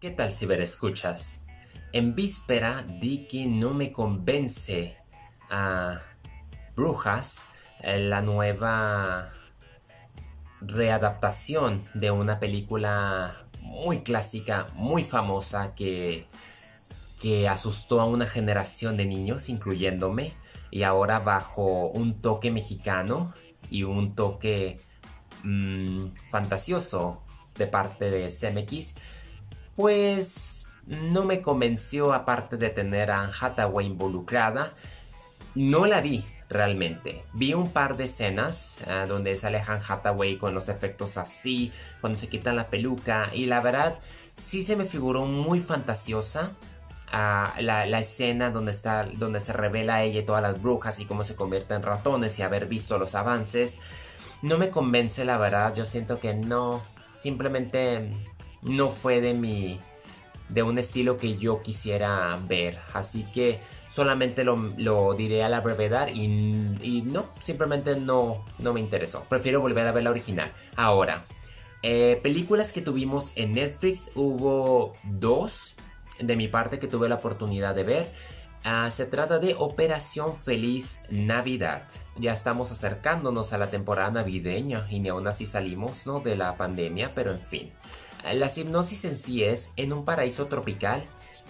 ¿Qué tal ciberescuchas? En víspera di que no me convence a Brujas, eh, la nueva readaptación de una película muy clásica, muy famosa que, que asustó a una generación de niños, incluyéndome, y ahora bajo un toque mexicano y un toque mm, fantasioso de parte de CMX pues no me convenció aparte de tener a Hathaway involucrada. No la vi realmente. Vi un par de escenas ah, donde sale Han Hathaway con los efectos así, cuando se quitan la peluca y la verdad sí se me figuró muy fantasiosa. Ah, la, escena donde está donde se revela ella y todas las brujas y cómo se convierte en ratones y haber visto los avances no me convence la verdad yo siento que no simplemente no fue de mi de un estilo que yo quisiera ver así que solamente lo, diré a la brevedad y, no simplemente no no me interesó prefiero volver a ver la original ahora eh, películas que tuvimos en Netflix hubo dos de mi parte que tuve la oportunidad de ver Ah, se trata de Operación Feliz Navidad. Ya estamos acercándonos a la temporada navideña y ni aún así salimos ¿no? de la pandemia, pero en fin. La hipnosis en sí es, en un paraíso tropical,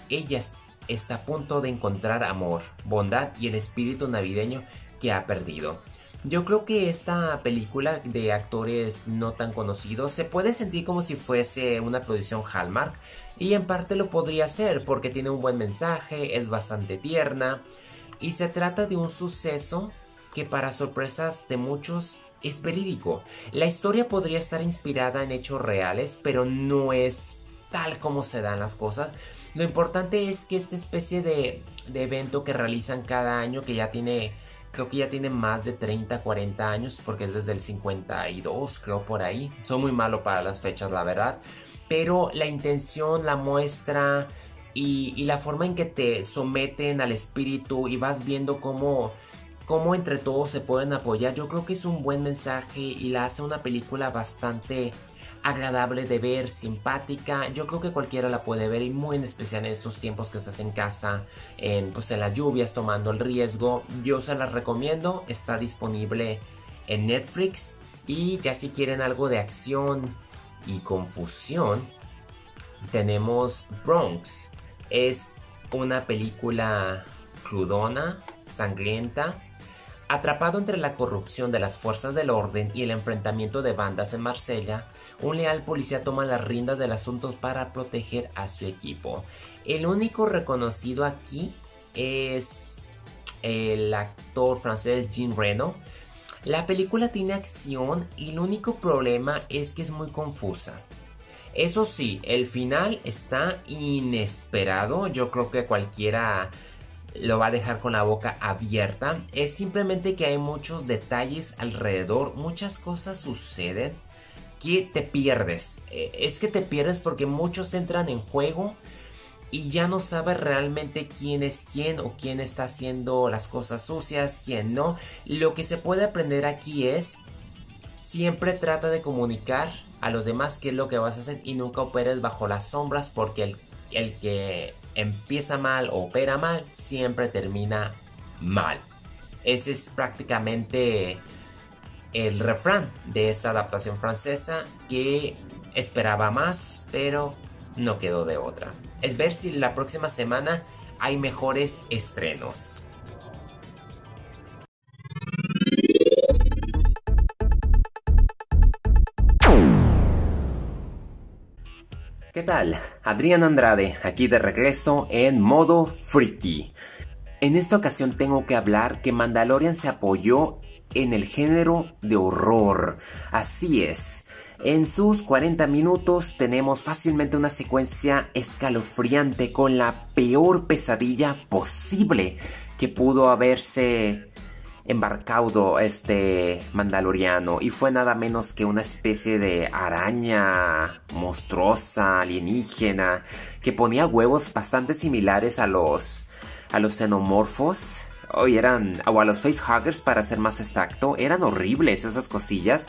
ella está a punto de encontrar amor, bondad y el espíritu navideño que ha perdido. Yo creo que esta película de actores no tan conocidos se puede sentir como si fuese una producción Hallmark y en parte lo podría ser porque tiene un buen mensaje, es bastante tierna y se trata de un suceso que para sorpresas de muchos es verídico. La historia podría estar inspirada en hechos reales, pero no es tal como se dan las cosas. Lo importante es que esta especie de, de evento que realizan cada año, que ya tiene Creo que ya tiene más de 30, 40 años porque es desde el 52, creo por ahí. Soy muy malo para las fechas, la verdad. Pero la intención, la muestra y, la forma en que te someten al espíritu y vas viendo cómo, cómo entre todos se pueden apoyar, yo creo que es un buen mensaje y la hace una película bastante agradable de ver, simpática. Yo creo que cualquiera la puede ver y muy en especial en estos tiempos que estás en casa, en, pues en las lluvias, tomando el riesgo. Yo se las recomiendo, está disponible en Netflix y ya si quieren algo de acción y confusión, tenemos Bronx. Es una película crudona, sangrienta, Atrapado entre la corrupción de las fuerzas del orden y el enfrentamiento de bandas en Marsella, un leal policía toma las riendas del asunto para proteger a su equipo. El único reconocido aquí es el actor francés Jean Reno. La película tiene acción y el único problema es que es muy confusa. Eso sí, el final está inesperado. Yo creo que cualquiera lo va a dejar con la boca abierta. Es simplemente que hay muchos detalles alrededor, muchas cosas suceden que te pierdes. Eh, es que te pierdes porque muchos entran en juego y ya no sabes realmente quién es quién o quién está haciendo las cosas sucias, quién no. Lo que se puede aprender aquí es siempre trata de comunicar a los demás qué es lo que vas a hacer y nunca operes bajo las sombras porque el, el que empieza mal o opera mal, siempre termina mal. Ese es prácticamente el refrán de esta adaptación francesa que esperaba más, pero no quedó de otra. Es ver si la próxima semana hay mejores estrenos. Adrián Andrade, aquí de regreso en modo freaky. En esta ocasión tengo que hablar que Mandalorian se apoyó en el género de horror. Así es. En sus 40 minutos tenemos fácilmente una secuencia escalofriante con la peor pesadilla posible que pudo haberse embarcado este mandaloriano y fue nada menos que una especie de araña monstruosa, alienígena, que ponía huevos bastante similares a los, a los xenomorfos hoy eran, o a los facehuggers para ser más exacto, eran horribles esas cosillas.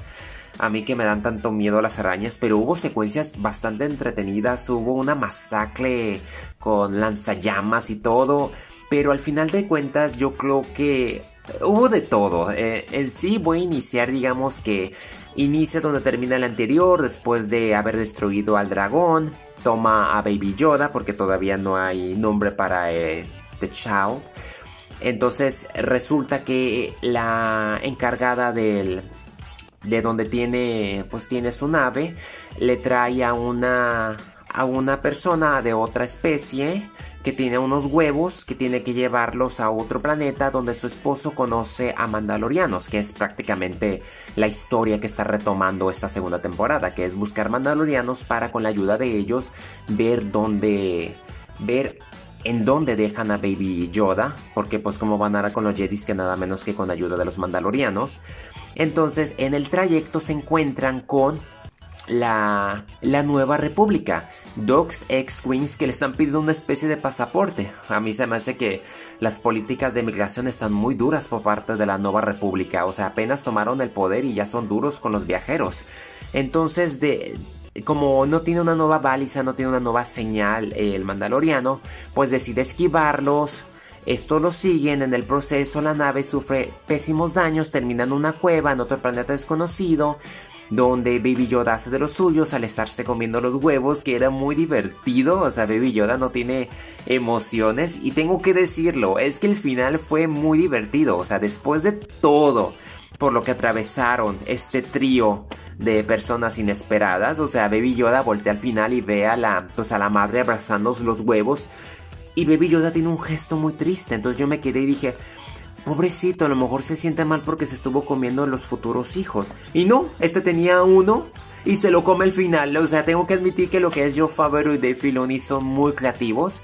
A mí que me dan tanto miedo las arañas, pero hubo secuencias bastante entretenidas, hubo una masacre con lanzallamas y todo, pero al final de cuentas yo creo que hubo de todo. Eh, en sí voy a iniciar, digamos que inicia donde termina el anterior, después de haber destruido al dragón, toma a Baby Yoda porque todavía no hay nombre para eh, The Child. Entonces resulta que la encargada del de donde tiene pues tiene su nave le trae a una a una persona de otra especie que tiene unos huevos que tiene que llevarlos a otro planeta donde su esposo conoce a mandalorianos, que es prácticamente la historia que está retomando esta segunda temporada, que es buscar mandalorianos para con la ayuda de ellos ver dónde ver en dónde dejan a Baby Yoda, porque pues como van ahora con los Jedis que nada menos que con ayuda de los mandalorianos. Entonces en el trayecto se encuentran con la, la nueva república. Dogs ex Queens que le están pidiendo una especie de pasaporte. A mí se me hace que las políticas de migración están muy duras por parte de la nueva república. O sea, apenas tomaron el poder y ya son duros con los viajeros. Entonces, de, como no tiene una nueva baliza, no tiene una nueva señal el mandaloriano, pues decide esquivarlos. Estos lo siguen, en el proceso la nave sufre pésimos daños, termina en una cueva en otro planeta desconocido, donde Baby Yoda hace de los suyos al estarse comiendo los huevos, que era muy divertido, o sea, Baby Yoda no tiene emociones. Y tengo que decirlo, es que el final fue muy divertido, o sea, después de todo por lo que atravesaron este trío de personas inesperadas, o sea, Baby Yoda voltea al final y ve a la, pues a la madre abrazando los huevos. Y Baby Yoda tiene un gesto muy triste, entonces yo me quedé y dije, pobrecito, a lo mejor se siente mal porque se estuvo comiendo los futuros hijos. Y no, este tenía uno y se lo come al final. O sea, tengo que admitir que lo que es Joe Favreau y Dave Filoni son muy creativos.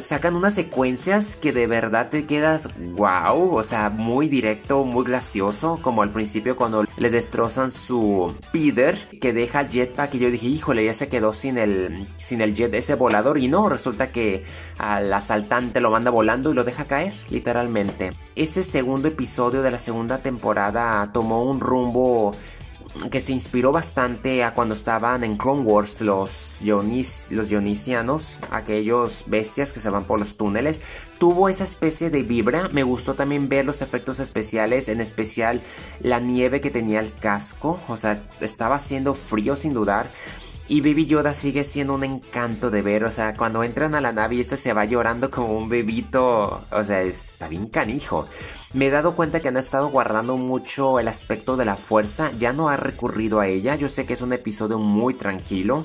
Sacan unas secuencias que de verdad te quedas wow, o sea, muy directo, muy gracioso, como al principio cuando le destrozan su speeder que deja el jetpack y yo dije, híjole, ya se quedó sin el sin el jet ese volador y no, resulta que al asaltante lo manda volando y lo deja caer, literalmente. Este segundo episodio de la segunda temporada tomó un rumbo que se inspiró bastante a cuando estaban en Clone Wars los, Yonis, los aquellos bestias que se van por los túneles. Tuvo esa especie de vibra. Me gustó también ver los efectos especiales, en especial la nieve que tenía el casco. O sea, estaba haciendo frío sin dudar. Y Baby Yoda sigue siendo un encanto de ver. O sea, cuando entran a la nave y este se va llorando como un bebito. O sea, está bien canijo. Me he dado cuenta que han estado guardando mucho el aspecto de la fuerza. Ya no ha recurrido a ella. Yo sé que es un episodio muy tranquilo.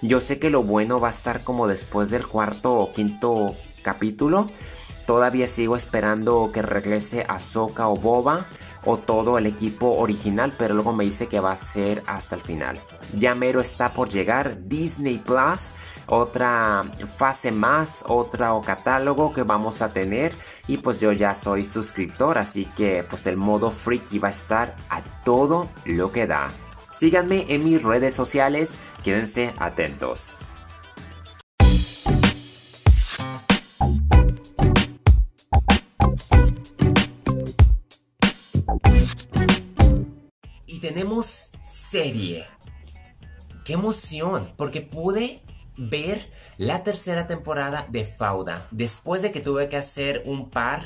Yo sé que lo bueno va a estar como después del cuarto o quinto capítulo. Todavía sigo esperando que regrese Ahsoka o Boba o todo el equipo original, pero luego me dice que va a ser hasta el final. Ya mero está por llegar Disney Plus, otra fase más, otro catálogo que vamos a tener y pues yo ya soy suscriptor, así que pues el modo freaky va a estar a todo lo que da. Síganme en mis redes sociales, quédense atentos. Tenemos serie. ¡Qué emoción! Porque pude ver la tercera temporada de Fauda. Después de que tuve que hacer un par,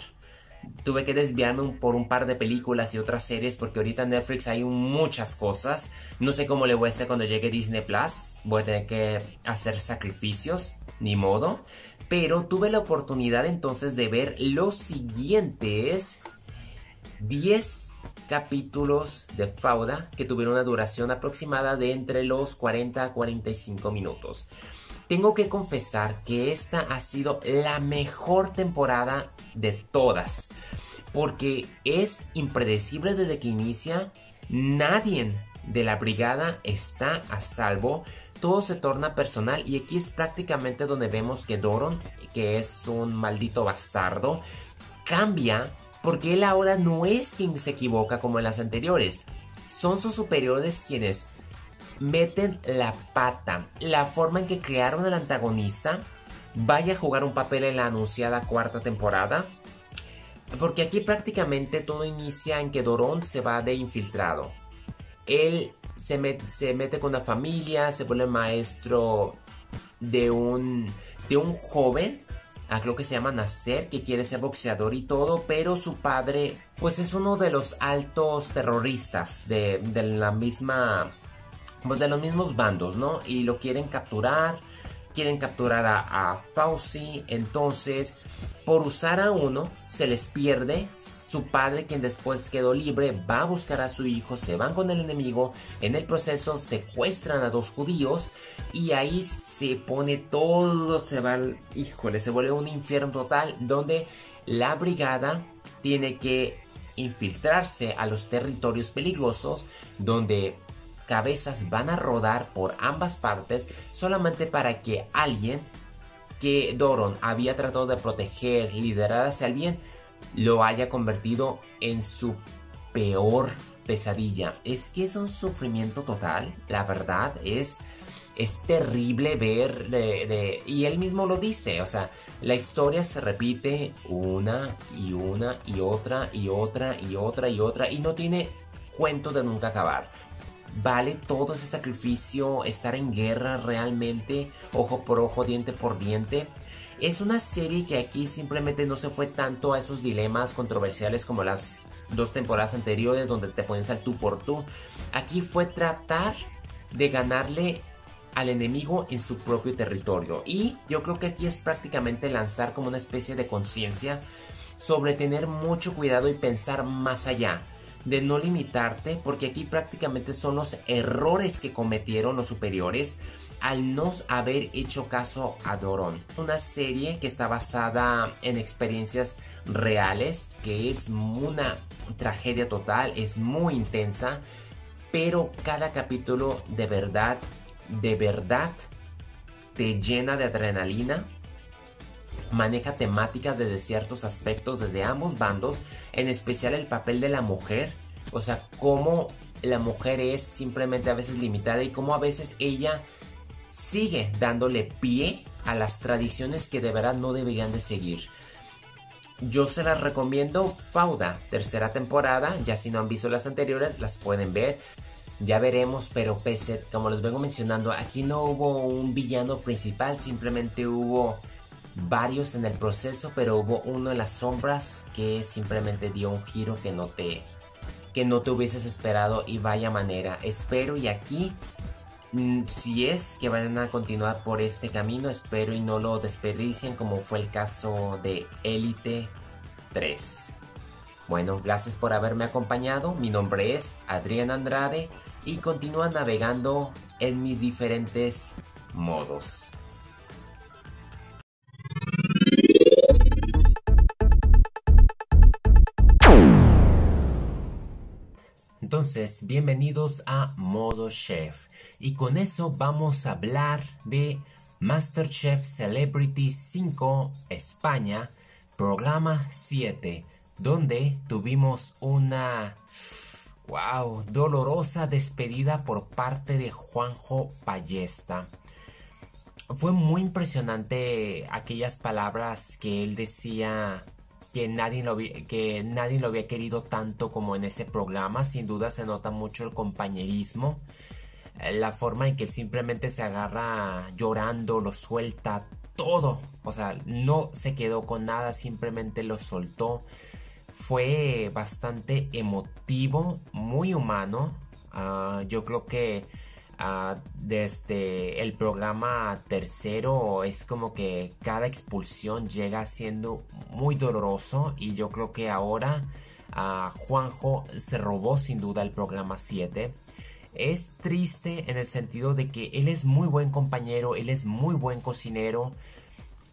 tuve que desviarme por un par de películas y otras series porque ahorita en Netflix hay muchas cosas. No sé cómo le voy a hacer cuando llegue Disney Plus. Voy a tener que hacer sacrificios, ni modo. Pero tuve la oportunidad entonces de ver los siguientes 10 capítulos de Fauda que tuvieron una duración aproximada de entre los 40 a 45 minutos. Tengo que confesar que esta ha sido la mejor temporada de todas, porque es impredecible desde que inicia, nadie de la brigada está a salvo, todo se torna personal y aquí es prácticamente donde vemos que Doron, que es un maldito bastardo, cambia porque él ahora no es quien se equivoca como en las anteriores. Son sus superiores quienes meten la pata. La forma en que crearon al antagonista vaya a jugar un papel en la anunciada cuarta temporada. Porque aquí prácticamente todo inicia en que Doron se va de infiltrado. Él se, mete con la familia, se vuelve maestro de un, de un joven a creo que se llama Nacer, que quiere ser boxeador y todo, pero su padre, pues es uno de los altos terroristas de, de la misma, pues de los mismos bandos, ¿no? Y lo quieren capturar, quieren capturar a, a Fauci, entonces por usar a uno se les pierde su padre quien después quedó libre va a buscar a su hijo, se van con el enemigo, en el proceso secuestran a dos judíos y ahí se pone todo, se va, híjole, se vuelve un infierno total donde la brigada tiene que infiltrarse a los territorios peligrosos donde cabezas van a rodar por ambas partes solamente para que alguien que Doron había tratado de proteger, liderar hacia el bien, lo haya convertido en su peor pesadilla. Es que es un sufrimiento total, la verdad, es, es terrible ver, y él mismo lo dice, o sea, la historia se repite una y una y otra y otra y otra y otra y no tiene cuento de nunca acabar. ¿Vale todo ese sacrificio estar en guerra realmente, ojo por ojo, diente por diente? Es una serie que aquí simplemente no se fue tanto a esos dilemas controversiales como las dos temporadas anteriores donde te pones al tú por tú. Aquí fue tratar de ganarle al enemigo en su propio territorio. Y yo creo que aquí es prácticamente lanzar como una especie de conciencia sobre tener mucho cuidado y pensar más allá de no limitarte, porque aquí prácticamente son los errores que cometieron los superiores al no haber hecho caso a Doron. Una serie que está basada en experiencias reales, que es una tragedia total, es muy intensa, pero cada capítulo de verdad, de verdad, te llena de adrenalina maneja temáticas desde ciertos aspectos desde ambos bandos, en especial el papel de la mujer, o sea, cómo la mujer es simplemente a veces limitada y cómo a veces ella sigue dándole pie a las tradiciones que de verdad no deberían de seguir. Yo se las recomiendo Fauda, tercera temporada, ya si no han visto las anteriores las pueden ver. Ya veremos, pero pese, como les vengo mencionando, aquí no hubo un villano principal, simplemente hubo varios en el proceso, pero hubo uno en las sombras que simplemente dio un giro que no te que no te hubieses esperado y vaya manera. Espero y aquí mm, si es que van a continuar por este camino, espero y no lo desperdicien como fue el caso de Elite 3. Bueno, gracias por haberme acompañado. Mi nombre es Adrián Andrade y continúa navegando en mis diferentes modos. Entonces, bienvenidos a Modo Chef. Y con eso vamos a hablar de MasterChef Celebrity 5 España, programa 7, donde tuvimos una, wow, dolorosa despedida por parte de Juanjo Ballesta. Fue muy impresionante aquellas palabras que él decía que nadie, lo, que nadie lo había querido tanto como en ese programa. Sin duda se nota mucho el compañerismo. Eh, la forma en que simplemente se agarra llorando, lo suelta todo. O sea, no se quedó con nada, simplemente lo soltó. Fue bastante emotivo, muy humano. Ah, yo creo que Desde el programa tercero es como que cada expulsión llega siendo muy doloroso y yo creo que ahora Juanjo se robó sin duda el programa 7. Es triste en el sentido de que él es muy buen compañero, él es muy buen cocinero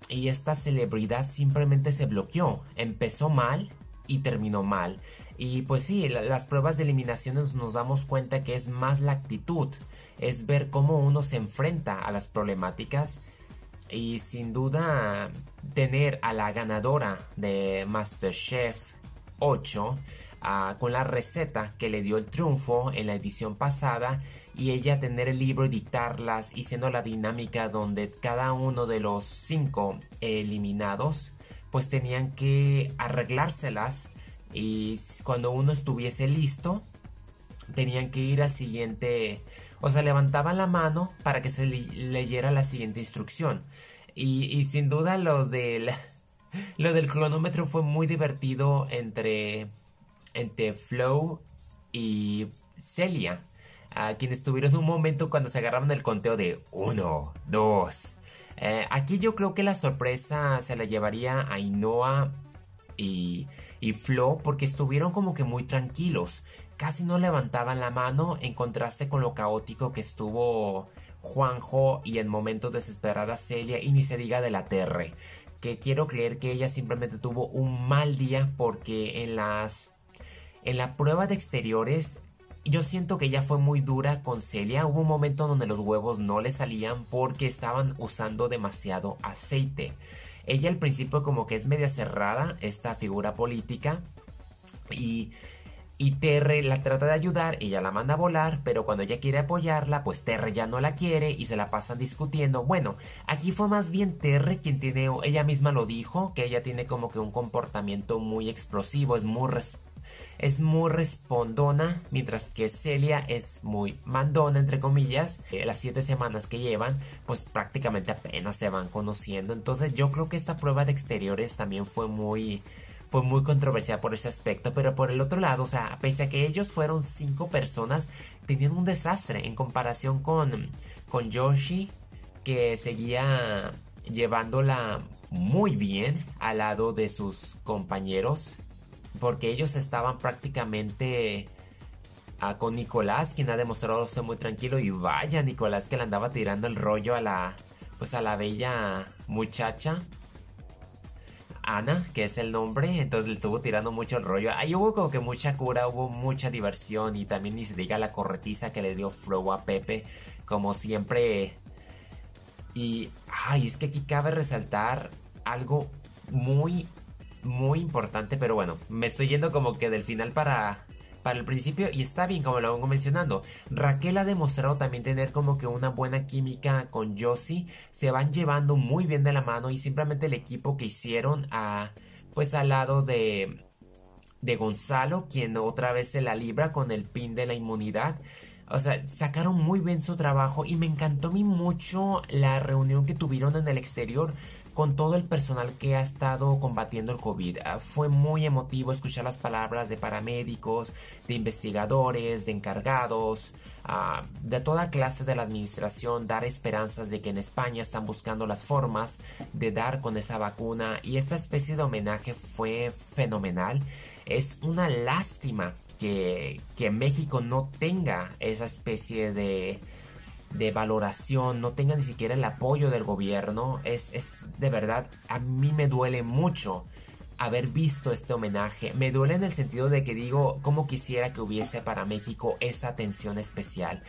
y esta celebridad simplemente se bloqueó. Empezó mal y terminó mal. Y pues sí, las pruebas de eliminaciones nos damos cuenta que es más la actitud es ver cómo uno se enfrenta a las problemáticas y sin duda tener a la ganadora de MasterChef 8 ah, con la receta que le dio el triunfo en la edición pasada y ella tener el libro, editarlas y siendo la dinámica donde cada uno de los cinco eliminados pues tenían que arreglárselas y cuando uno estuviese listo, tenían que ir al siguiente, o sea, levantaban la mano para que se leyera la siguiente instrucción. Y, sin duda lo del, lo del cronómetro fue muy divertido entre, entre Flow y Celia, a quienes tuvieron un momento cuando se agarraban el conteo de uno, dos. Eh, aquí yo creo que la sorpresa se la llevaría a Inoa y, y Flo porque estuvieron como que muy tranquilos. Casi no levantaban la mano en contraste con lo caótico que estuvo Juanjo y en momentos desesperada Celia y ni se diga de la Terre. Que quiero creer que ella simplemente tuvo un mal día porque en las... En la prueba de exteriores yo siento que ella fue muy dura con Celia. Hubo un momento donde los huevos no le salían porque estaban usando demasiado aceite. Ella al principio como que es media cerrada, esta figura política. Y, y Terre la trata de ayudar, ella la manda a volar, pero cuando ella quiere apoyarla, pues Terre ya no la quiere y se la pasan discutiendo. Bueno, aquí fue más bien Terre quien tiene, ella misma lo dijo, que ella tiene como que un comportamiento muy explosivo, es muy es muy respondona, mientras que Celia es muy mandona, entre comillas. Eh, las siete semanas que llevan, pues prácticamente apenas se van conociendo. Entonces yo creo que esta prueba de exteriores también fue muy fue muy controversial por ese aspecto, pero por el otro lado, o sea, pese a que ellos fueron cinco personas, tenían un desastre en comparación con, con Yoshi, que seguía llevándola muy bien al lado de sus compañeros porque ellos estaban prácticamente ah, con Nicolás, quien ha demostrado ser muy tranquilo y vaya Nicolás que le andaba tirando el rollo a la pues a la bella muchacha Ana, que es el nombre, entonces le estuvo tirando mucho el rollo. Ahí hubo como que mucha cura, hubo mucha diversión y también ni se diga la corretiza que le dio Flow a Pepe, como siempre. Y, ay, es que aquí cabe resaltar algo muy muy importante, pero bueno, me estoy yendo como que del final para, para el principio y está bien como lo vengo mencionando. Raquel ha demostrado también tener como que una buena química con Josie, se van llevando muy bien de la mano y simplemente el equipo que hicieron a pues al lado de de Gonzalo, quien otra vez se la libra con el pin de la inmunidad. O sea, sacaron muy bien su trabajo y me encantó a mí mucho la reunión que tuvieron en el exterior con todo el personal que ha estado combatiendo el COVID. Ah, fue muy emotivo escuchar las palabras de paramédicos, de investigadores, de encargados, ah, de toda clase de la administración, dar esperanzas de que en España están buscando las formas de dar con esa vacuna y esta especie de homenaje fue fenomenal. Es una lástima que, que México no tenga esa especie de de valoración, no tenga ni siquiera el apoyo del gobierno, es, es de verdad, a mí me duele mucho haber visto este homenaje. Me duele en el sentido de que digo, como quisiera que hubiese para México esa atención especial.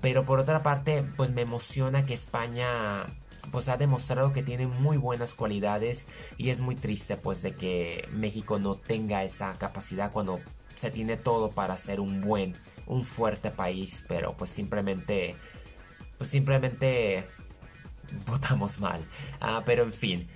Pero por otra parte, pues me emociona que España pues ha demostrado que tiene muy buenas cualidades y es muy triste pues de que México no tenga esa capacidad cuando se tiene todo para ser un buen, un fuerte país, pero pues simplemente pues simplemente votamos mal. Ah, pero en fin.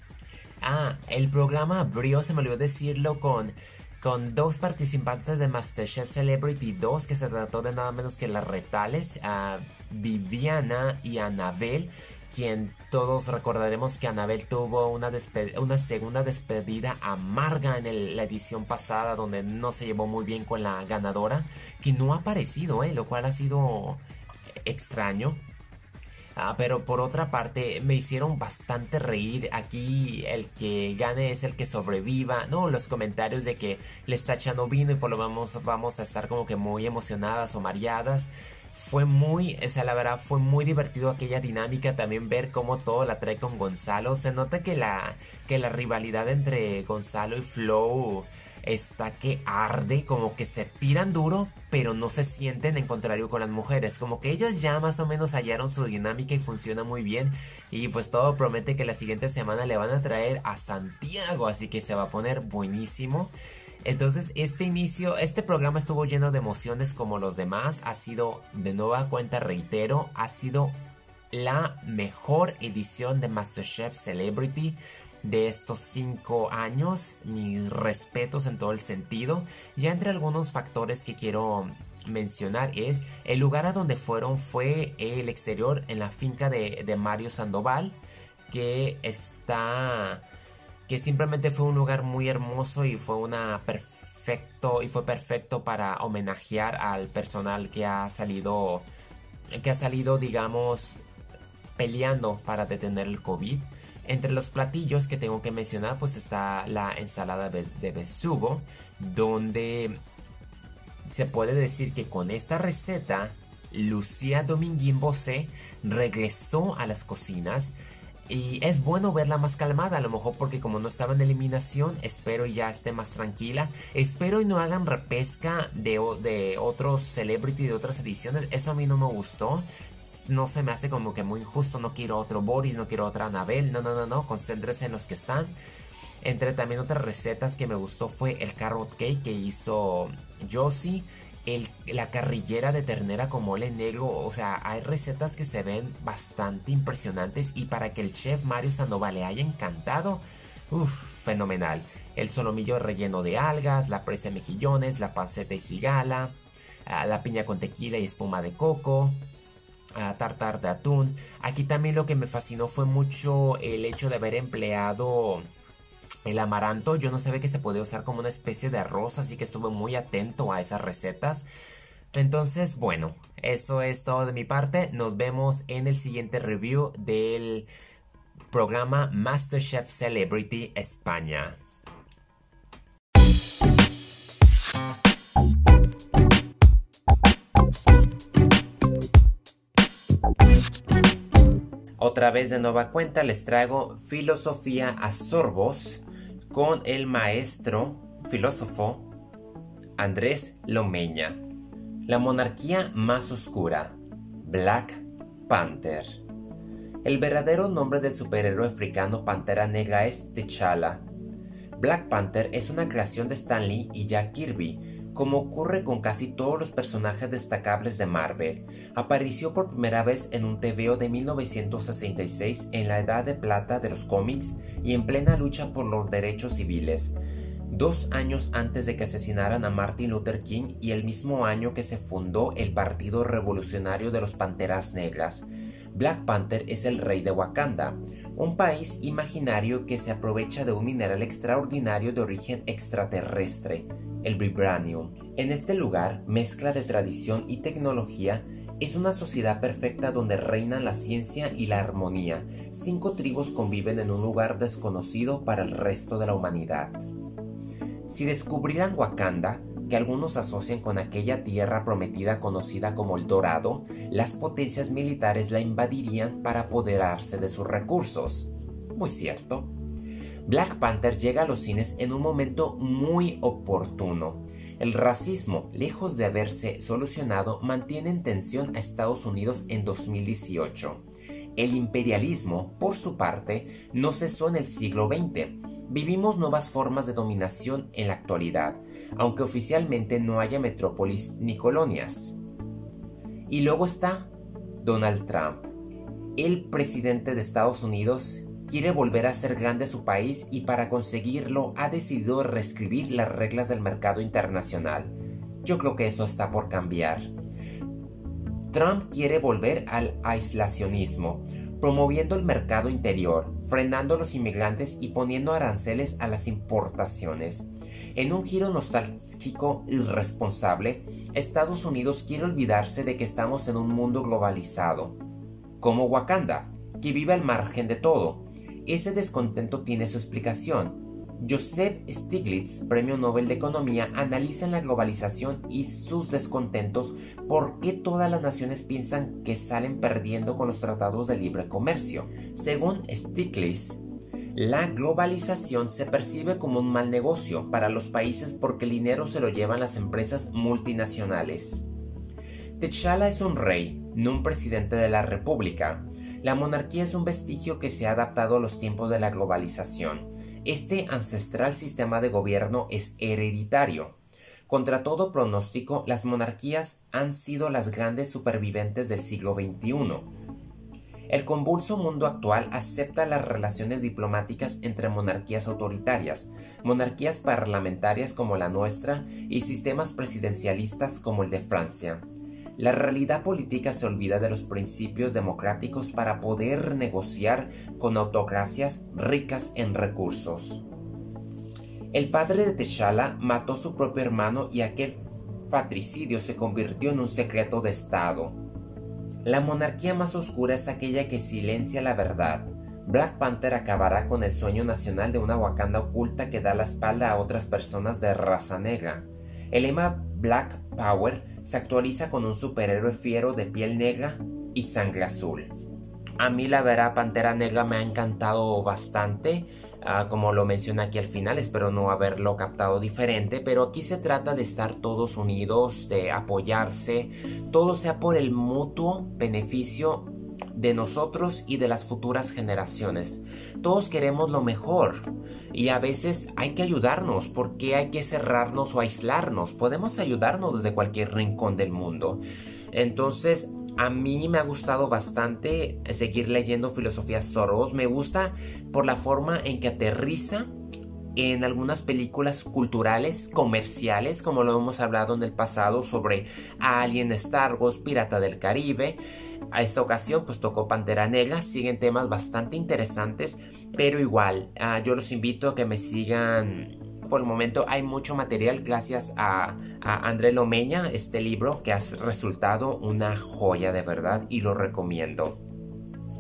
Ah, el programa abrió, se me olvidó decirlo, con, con dos participantes de Masterchef Celebrity 2, que se trató de nada menos que las retales, a Viviana y Anabel, quien todos recordaremos que Anabel tuvo una, una segunda despedida amarga en la edición pasada, donde no se llevó muy bien con la ganadora, que no ha aparecido, eh, lo cual ha sido extraño. Ah, pero por otra parte, me hicieron bastante reír. Aquí el que gane es el que sobreviva. No, los comentarios de que le está echando vino y por lo vamos, vamos a estar como que muy emocionadas o mareadas. Fue muy, o sea, la verdad, fue muy divertido aquella dinámica. También ver cómo todo la trae con Gonzalo. Se nota que la, que la rivalidad entre Gonzalo y Flow está que arde, como que se tiran duro, pero no se sienten en contrario con las mujeres, como que ellos ya más o menos hallaron su dinámica y funciona muy bien y pues todo promete que la siguiente semana le van a traer a Santiago, así que se va a poner buenísimo. Entonces este inicio, este programa estuvo lleno de emociones como los demás, ha sido de nueva cuenta, reitero, ha sido la mejor edición de MasterChef Celebrity de estos cinco años. Mis respetos en todo el sentido. Ya entre algunos factores que quiero mencionar es el lugar a donde fueron fue el exterior en la finca de, de Mario Sandoval que está que simplemente fue un lugar muy hermoso y fue una perfecto y fue perfecto para homenajear al personal que ha salido que ha salido digamos peleando para detener el COVID. Entre los platillos que tengo que mencionar pues está la ensalada de, besugo donde se puede decir que con esta receta Lucía Dominguín Bosé regresó a las cosinas y es bueno verla más calmada, a lo mejor porque como no estaba en eliminación, espero ya esté más tranquila. Espero y no hagan repesca de, de otros celebrity de otras ediciones. Eso a mí no me gustó. No se me hace como que muy injusto. No quiero otro Boris, no quiero otra Anabel. No, no, no, no. Concéntrese en los que están. Entre también otras recetas que me gustó fue el carrot cake que hizo Josie la carrillera de ternera con mole negro. O sea, hay recetas que se ven bastante impresionantes y para que el chef Mario Sandoval le haya encantado, uff, fenomenal. El solomillo relleno de algas, la presa de mejillones, la panceta y cigala, ah, la piña con tequila y espuma de coco, ah, tartar de atún. Aquí también lo que me fascinó fue mucho el hecho de haber empleado el amaranto yo no sabía que se podía usar como una especie de arroz, así que estuve muy atento a esas recetas. Entonces, bueno, eso es todo de mi parte. Nos vemos en el siguiente review del programa MasterChef Celebrity España. Otra vez de nueva cuenta les traigo filosofía a sorbos con el maestro filósofo Andrés Lomeña. La monarquía más oscura, Black Panther. El verdadero nombre del superhéroe africano Pantera Negra es T'Challa. Black Panther es una creación de Stan Lee y Jack Kirby, como ocurre con casi todos los personajes destacables de Marvel, apareció por primera vez en un TVO de 1966 en la edad de plata de los cómics y en plena lucha por los derechos civiles, dos años antes de que asesinaran a Martin Luther King y el mismo año que se fundó el Partido Revolucionario de los Panteras Negras. Black Panther es el rey de Wakanda, un país imaginario que se aprovecha de un mineral extraordinario de origen extraterrestre, el vibranium. En este lugar, mezcla de tradición y tecnología, es una sociedad perfecta donde reinan la ciencia y la armonía. Cinco tribus conviven en un lugar desconocido para el resto de la humanidad. Si descubrieran Wakanda, que algunos asocian con aquella tierra prometida conocida como el Dorado, las potencias militares la invadirían para apoderarse de sus recursos. Muy cierto. Black Panther llega a los cines en un momento muy oportuno. El racismo, lejos de haberse solucionado, mantiene en tensión a Estados Unidos en 2018. El imperialismo, por su parte, no cesó en el siglo XX. Vivimos nuevas formas de dominación en la actualidad, aunque oficialmente no haya metrópolis ni colonias. Y luego está Donald Trump, el presidente de Estados Unidos quiere volver a ser grande su país y para conseguirlo ha decidido reescribir las reglas del mercado internacional. Yo creo que eso está por cambiar. Trump quiere volver al aislacionismo, promoviendo el mercado interior, frenando a los inmigrantes y poniendo aranceles a las importaciones. En un giro nostálgico irresponsable, Estados Unidos quiere olvidarse de que estamos en un mundo globalizado, como Wakanda, que vive al margen de todo, ese descontento tiene su explicación. Joseph Stiglitz, Premio Nobel de Economía, analiza en la globalización y sus descontentos por qué todas las naciones piensan que salen perdiendo con los tratados de libre comercio. Según Stiglitz, la globalización se percibe como un mal negocio para los países porque el dinero se lo llevan las empresas multinacionales. T'Challa es un rey, no un presidente de la república. La monarquía es un vestigio que se ha adaptado a los tiempos de la globalización. Este ancestral sistema de gobierno es hereditario. Contra todo pronóstico, las monarquías han sido las grandes supervivientes del siglo XXI. El convulso mundo actual acepta las relaciones diplomáticas entre monarquías autoritarias, monarquías parlamentarias como la nuestra y sistemas presidencialistas como el de Francia. La realidad política se olvida de los principios democráticos para poder negociar con autocracias ricas en recursos. El padre de T'Challa mató a su propio hermano y aquel patricidio se convirtió en un secreto de Estado. La monarquía más oscura es aquella que silencia la verdad. Black Panther acabará con el sueño nacional de una Wakanda oculta que da la espalda a otras personas de raza negra. El lema Black Power se actualiza con un superhéroe fiero de piel negra y sangre azul. A mí la verdad Pantera Negra me ha encantado bastante. Ah, como lo menciona aquí al final, espero no haberlo captado diferente, pero aquí se trata de estar todos unidos, de apoyarse, todo sea por el mutuo beneficio de nosotros y de las futuras generaciones. Todos queremos lo mejor y a veces hay que ayudarnos porque hay que cerrarnos o aislarnos. Podemos ayudarnos desde cualquier rincón del mundo. Entonces, a mí me ha gustado bastante seguir leyendo Filosofía Soros. Me gusta por la forma en que aterriza en algunas películas culturales, comerciales, como lo hemos hablado en el pasado sobre Alien, Star Wars, Pirata del Caribe. A esta ocasión pues tocó Pantera Negra, siguen temas bastante interesantes, pero igual, ah, yo los invito a que me sigan por el momento hay mucho material gracias a, André Lomeña, este libro que ha resultado una joya de verdad y lo recomiendo.